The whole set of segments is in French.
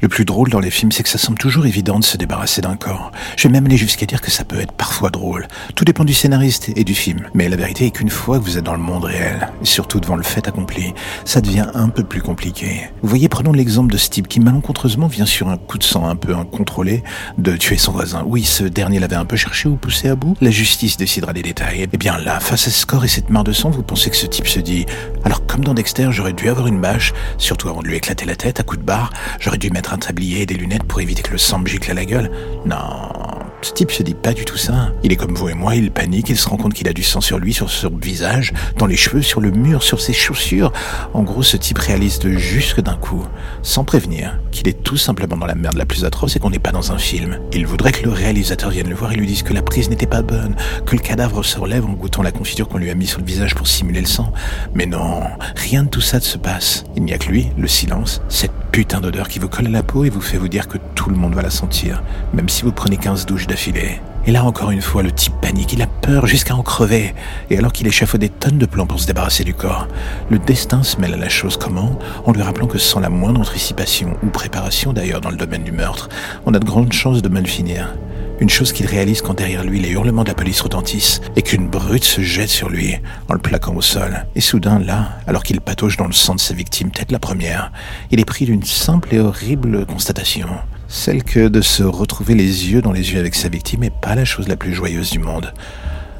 Le plus drôle dans les films, c'est que ça semble toujours évident de se débarrasser d'un corps. Je vais même aller jusqu'à dire que ça peut être parfois drôle. Tout dépend du scénariste et du film. Mais la vérité est qu'une fois que vous êtes dans le monde réel, et surtout devant le fait accompli, ça devient un peu plus compliqué. Vous voyez, prenons l'exemple de ce type qui malencontreusement vient sur un coup de sang un peu incontrôlé de tuer son voisin. Oui, ce dernier l'avait un peu cherché ou poussé à bout. La justice décidera des détails. Eh bien là, face à ce corps et cette mare de sang, vous pensez que ce type se dit, alors comme dans Dexter, j'aurais dû avoir une bâche, surtout avant de lui éclater la tête à coups de barre, j'aurais dû mettre un tablier et des lunettes pour éviter que le sang me gicle à la gueule. Non, ce type se dit pas du tout ça. Il est comme vous et moi, il panique, il se rend compte qu'il a du sang sur lui, sur son visage, dans les cheveux, sur le mur, sur ses chaussures. En gros, ce type réalise de juste d'un coup, sans prévenir, qu'il est tout simplement dans la merde la plus atroce et qu'on n'est pas dans un film. Il voudrait que le réalisateur vienne le voir et lui dise que la prise n'était pas bonne, que le cadavre se relève en goûtant la confiture qu'on lui a mis sur le visage pour simuler le sang. Mais non, rien de tout ça ne se passe. Il n'y a que lui, le silence, cette putain d'odeur qui vous colle à la peau et vous fait vous dire que tout le monde va la sentir, même si vous prenez 15 douches d'affilée. Et là encore une fois, le type panique, il a peur jusqu'à en crever. Et alors qu'il échafaude des tonnes de plans pour se débarrasser du corps, le destin se mêle à la chose comment En lui rappelant que sans la moindre anticipation, ou préparation d'ailleurs dans le domaine du meurtre, on a de grandes chances de mal finir. Une chose qu'il réalise quand derrière lui les hurlements de la police retentissent et qu'une brute se jette sur lui en le plaquant au sol. Et soudain, là, alors qu'il patauge dans le sang de sa victime, tête la première, il est pris d'une simple et horrible constatation. Celle que de se retrouver les yeux dans les yeux avec sa victime n'est pas la chose la plus joyeuse du monde.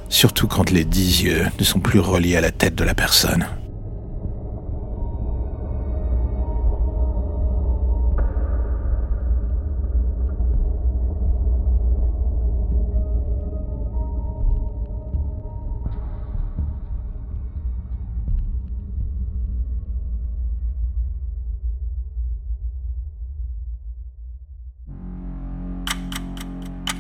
Surtout quand les dix yeux ne sont plus reliés à la tête de la personne.